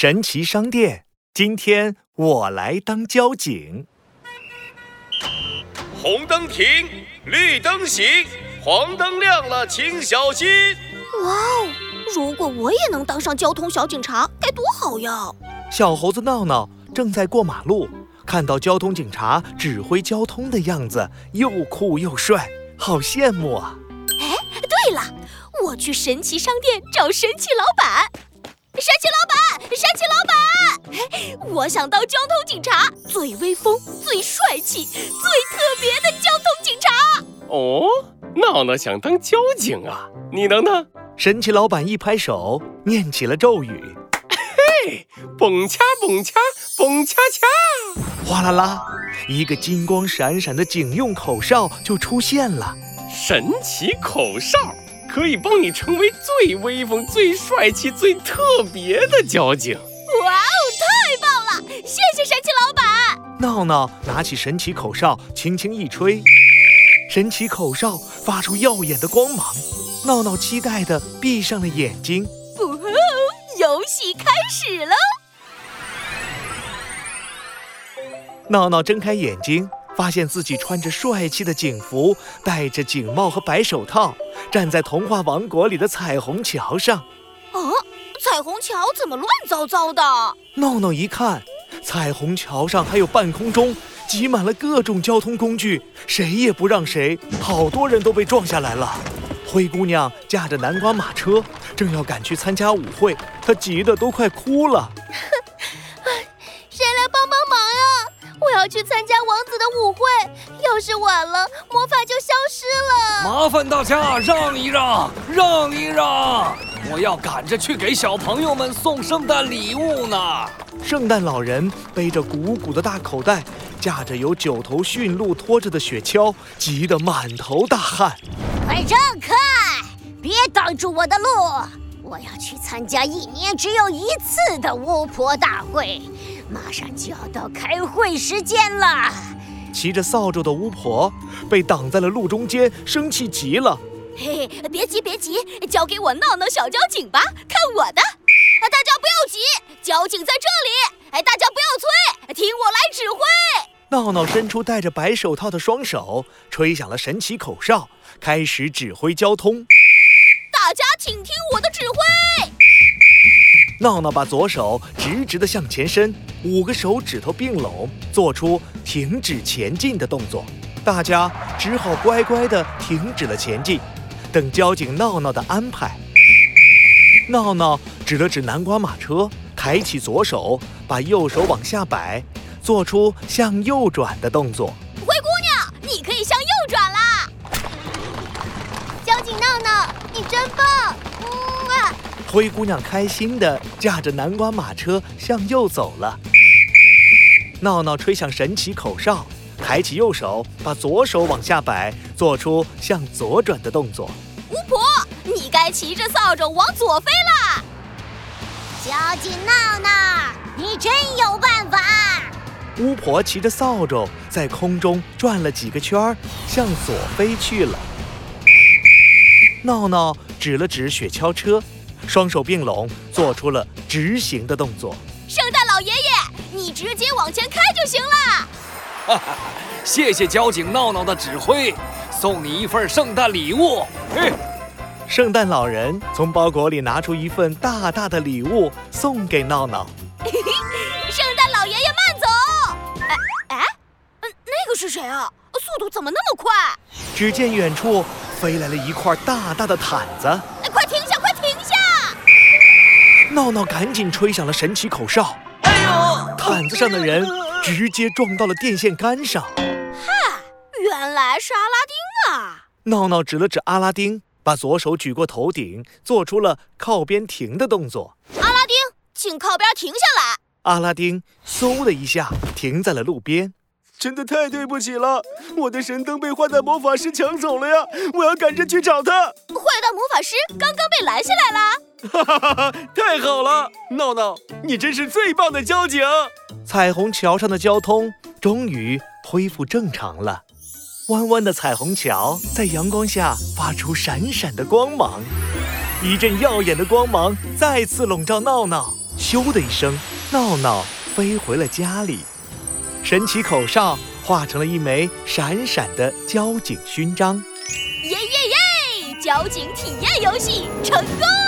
神奇商店，今天我来当交警。红灯停，绿灯行，黄灯亮了，请小心。哇哦！如果我也能当上交通小警察，该多好呀！小猴子闹闹正在过马路，看到交通警察指挥交通的样子，又酷又帅，好羡慕啊！哎，对了，我去神奇商店找神奇老板。神奇老板，神奇老板，我想当交通警察，最威风、最帅气、最特别的交通警察。哦，闹闹想当交警啊？你能呢？神奇老板一拍手，念起了咒语：“嘿，蹦恰蹦恰蹦恰恰！”哗啦啦，一个金光闪闪的警用口哨就出现了。神奇口哨。可以帮你成为最威风、最帅气、最特别的交警！哇哦，太棒了！谢谢神奇老板。闹闹拿起神奇口哨，轻轻一吹，神奇口哨发出耀眼的光芒。闹闹期待的闭上了眼睛。哦，游戏开始了！闹闹睁开眼睛。发现自己穿着帅气的警服，戴着警帽和白手套，站在童话王国里的彩虹桥上。哦，彩虹桥怎么乱糟糟的？闹闹一看，彩虹桥上还有半空中挤满了各种交通工具，谁也不让谁，好多人都被撞下来了。灰姑娘驾着南瓜马车，正要赶去参加舞会，她急得都快哭了。谁来帮帮忙呀？我要去参加王子的舞会，要是晚了，魔法就消失了。麻烦大家让一让，让一让，我要赶着去给小朋友们送圣诞礼物呢。圣诞老人背着鼓鼓的大口袋，架着由九头驯鹿拖着的雪橇，急得满头大汗。快让开，别挡住我的路！我要去参加一年只有一次的巫婆大会。马上就要到开会时间了。骑着扫帚的巫婆被挡在了路中间，生气极了。嘿嘿，别急别急，交给我闹闹小交警吧，看我的！大家不要急，交警在这里。哎，大家不要催，听我来指挥。闹闹伸出戴着白手套的双手，吹响了神奇口哨，开始指挥交通。大家请听我的指挥。闹闹把左手直直地向前伸，五个手指头并拢，做出停止前进的动作。大家只好乖乖地停止了前进，等交警闹闹的安排。闹闹指了指南瓜马车，抬起左手，把右手往下摆，做出向右转的动作。灰姑娘，你可以向右转啦！交警闹闹，你真棒！灰姑娘开心地驾着南瓜马车向右走了。闹闹吹响神奇口哨，抬起右手，把左手往下摆，做出向左转的动作。巫婆，你该骑着扫帚往左飞啦！交警闹闹，你真有办法！巫婆骑着扫帚在空中转了几个圈儿，向左飞去了。闹闹指了指雪橇车。双手并拢，做出了直行的动作。圣诞老爷爷，你直接往前开就行了。哈哈，谢谢交警闹闹的指挥，送你一份圣诞礼物。嘿，圣诞老人从包裹里拿出一份大大的礼物，送给闹闹。嘿嘿，圣诞老爷爷慢走。哎哎，嗯，那个是谁啊？速度怎么那么快？只见远处飞来了一块大大的毯子。快停下快停下！闹闹赶紧吹响了神奇口哨，哎呦！毯子上的人直接撞到了电线杆上。嗨，原来是阿拉丁啊！闹闹指了指阿拉丁，把左手举过头顶，做出了靠边停的动作。阿拉丁，请靠边停下来。阿拉丁嗖的一下停在了路边。真的太对不起了，我的神灯被坏蛋魔法师抢走了呀！我要赶着去找他。坏蛋魔法师刚刚被拦下来了。哈哈哈哈！太好了，闹闹，你真是最棒的交警。彩虹桥上的交通终于恢复正常了，弯弯的彩虹桥在阳光下发出闪闪的光芒，一阵耀眼的光芒再次笼罩闹闹。咻的一声，闹闹飞回了家里。神奇口哨化成了一枚闪闪的交警勋章。耶耶耶！交警体验游戏成功。